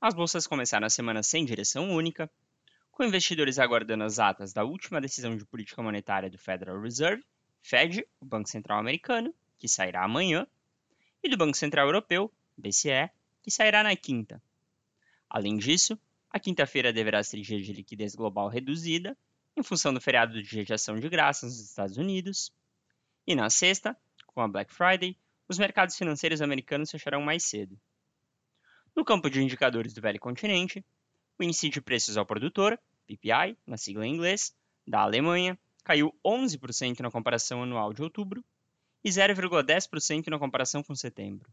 as bolsas começaram a semana sem direção única, com investidores aguardando as atas da última decisão de política monetária do Federal Reserve, Fed, o Banco Central Americano, que sairá amanhã, e do Banco Central Europeu, BCE, que sairá na quinta. Além disso, a quinta-feira deverá ser dia de liquidez global reduzida, em função do feriado de rejeição de graças nos Estados Unidos. E na sexta, com a Black Friday, os mercados financeiros americanos fecharão mais cedo. No campo de indicadores do velho continente, o índice de preços ao produtor, PPI, na sigla em inglês, da Alemanha, caiu 11% na comparação anual de outubro e 0,10% na comparação com setembro.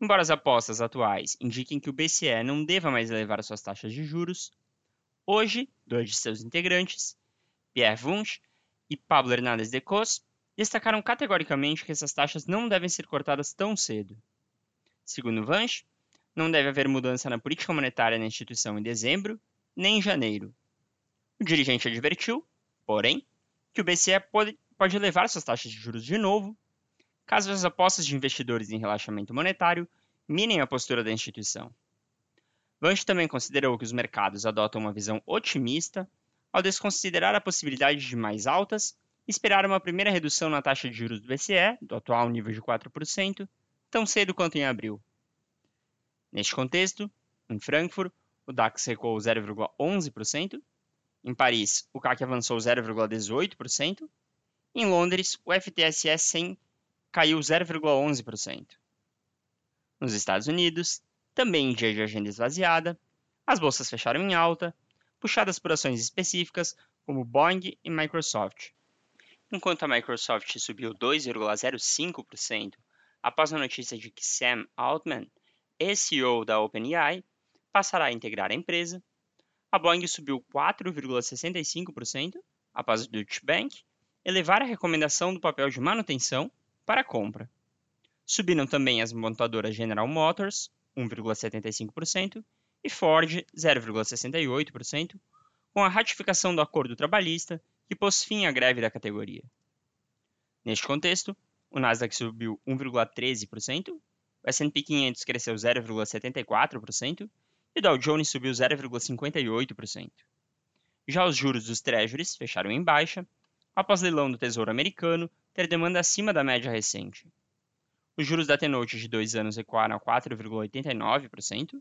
Embora as apostas atuais indiquem que o BCE não deva mais elevar suas taxas de juros, hoje, dois de seus integrantes, Pierre Wunsch e Pablo Hernández de Cos, destacaram categoricamente que essas taxas não devem ser cortadas tão cedo. Segundo Wunsch, não deve haver mudança na política monetária na instituição em dezembro, nem em janeiro. O dirigente advertiu, porém, que o BCE pode, pode elevar suas taxas de juros de novo, caso as apostas de investidores em relaxamento monetário minem a postura da instituição. Vance também considerou que os mercados adotam uma visão otimista ao desconsiderar a possibilidade de mais altas e esperar uma primeira redução na taxa de juros do BCE, do atual nível de 4%, tão cedo quanto em abril. Neste contexto, em Frankfurt, o DAX recuou 0,11%, em Paris, o CAC avançou 0,18%, em Londres, o FTSE 100 caiu 0,11%. Nos Estados Unidos, também em dia de agenda esvaziada, as bolsas fecharam em alta, puxadas por ações específicas como Boeing e Microsoft. Enquanto a Microsoft subiu 2,05% após a notícia de que Sam Altman ex-CEO da OpenAI, passará a integrar a empresa. A Boeing subiu 4,65% após o Deutsche Bank elevar a recomendação do papel de manutenção para compra. Subiram também as montadoras General Motors, 1,75%, e Ford, 0,68%, com a ratificação do acordo trabalhista que pôs fim à greve da categoria. Neste contexto, o Nasdaq subiu 1,13%, o S&P 500 cresceu 0,74% e o Dow Jones subiu 0,58%. Já os juros dos Treasuries fecharam em baixa, após leilão do Tesouro Americano ter demanda acima da média recente. Os juros da T-Note de 2 anos recuaram a 4,89%,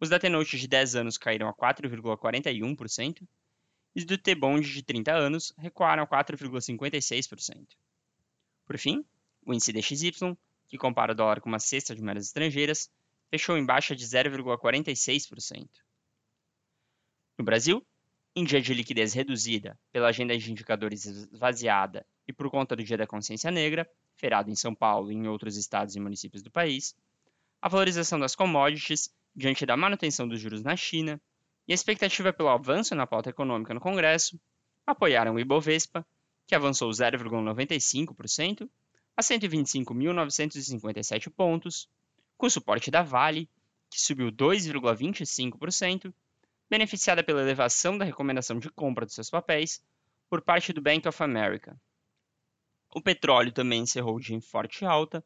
os da T-Note de 10 anos caíram a 4,41%, e os do T-Bond de 30 anos recuaram a 4,56%. Por fim, o índice DXY que compara o dólar com uma cesta de moedas estrangeiras, fechou em baixa de 0,46%. No Brasil, em dia de liquidez reduzida pela agenda de indicadores esvaziada e por conta do Dia da Consciência Negra, feriado em São Paulo e em outros estados e municípios do país, a valorização das commodities diante da manutenção dos juros na China e a expectativa pelo avanço na pauta econômica no Congresso apoiaram o Ibovespa, que avançou 0,95%, a 125.957 pontos, com suporte da Vale, que subiu 2,25%, beneficiada pela elevação da recomendação de compra dos seus papéis por parte do Bank of America. O petróleo também encerrou dia em forte alta,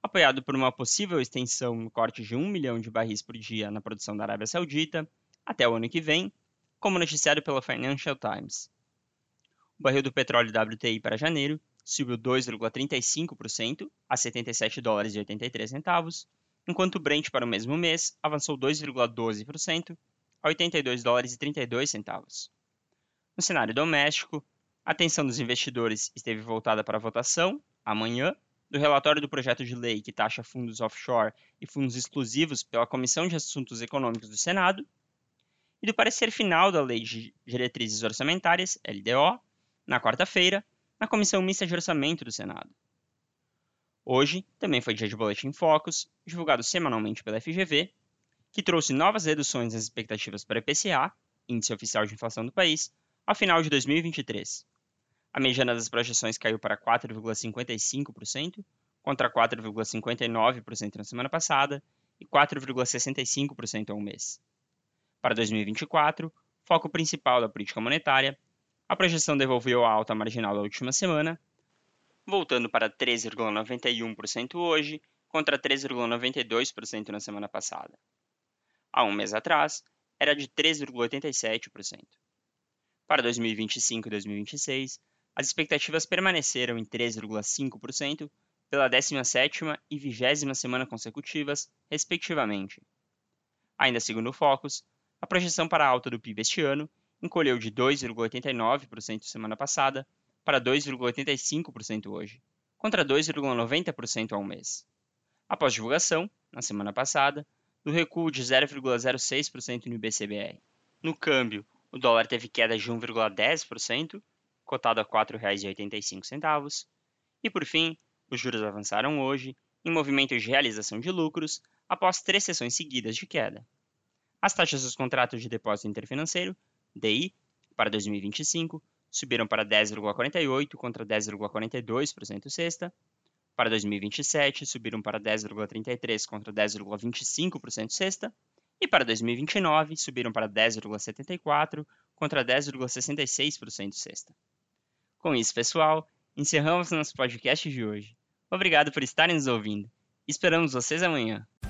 apoiado por uma possível extensão no corte de 1 milhão de barris por dia na produção da Arábia Saudita até o ano que vem, como noticiado pela Financial Times. O barril do petróleo WTI para janeiro subiu 2,35% a 77 dólares e 83 centavos, enquanto o Brent para o mesmo mês avançou 2,12% a 82 dólares e 32 centavos. No cenário doméstico, a atenção dos investidores esteve voltada para a votação, amanhã, do relatório do projeto de lei que taxa fundos offshore e fundos exclusivos pela Comissão de Assuntos Econômicos do Senado, e do parecer final da Lei de Diretrizes Orçamentárias, LDO, na quarta-feira, na Comissão Mista de Orçamento do Senado. Hoje também foi dia de Boletim Focus, divulgado semanalmente pela FGV, que trouxe novas reduções nas expectativas para IPCA, índice oficial de inflação do país, ao final de 2023. A mediana das projeções caiu para 4,55%, contra 4,59% na semana passada e 4,65% ao mês. Para 2024, foco principal da política monetária, a projeção devolveu a alta marginal da última semana, voltando para 3,91% hoje, contra 3,92% na semana passada. Há um mês atrás, era de 3,87%. Para 2025 e 2026, as expectativas permaneceram em 3,5% pela 17ª e 20 semana consecutivas, respectivamente. Ainda segundo o Focus, a projeção para a alta do PIB este ano encolheu de 2,89% semana passada para 2,85% hoje, contra 2,90% ao mês. Após divulgação, na semana passada, do recuo de 0,06% no IBCBR. No câmbio, o dólar teve queda de 1,10%, cotado a R$ 4,85. E por fim, os juros avançaram hoje, em movimento de realização de lucros, após três sessões seguidas de queda. As taxas dos contratos de depósito interfinanceiro, DI, para 2025, subiram para 10,48% contra 10,42% sexta. Para 2027, subiram para 10,33% contra 10,25% sexta. E para 2029, subiram para 10,74% contra 10,66% sexta. Com isso, pessoal, encerramos nosso podcast de hoje. Obrigado por estarem nos ouvindo. Esperamos vocês amanhã.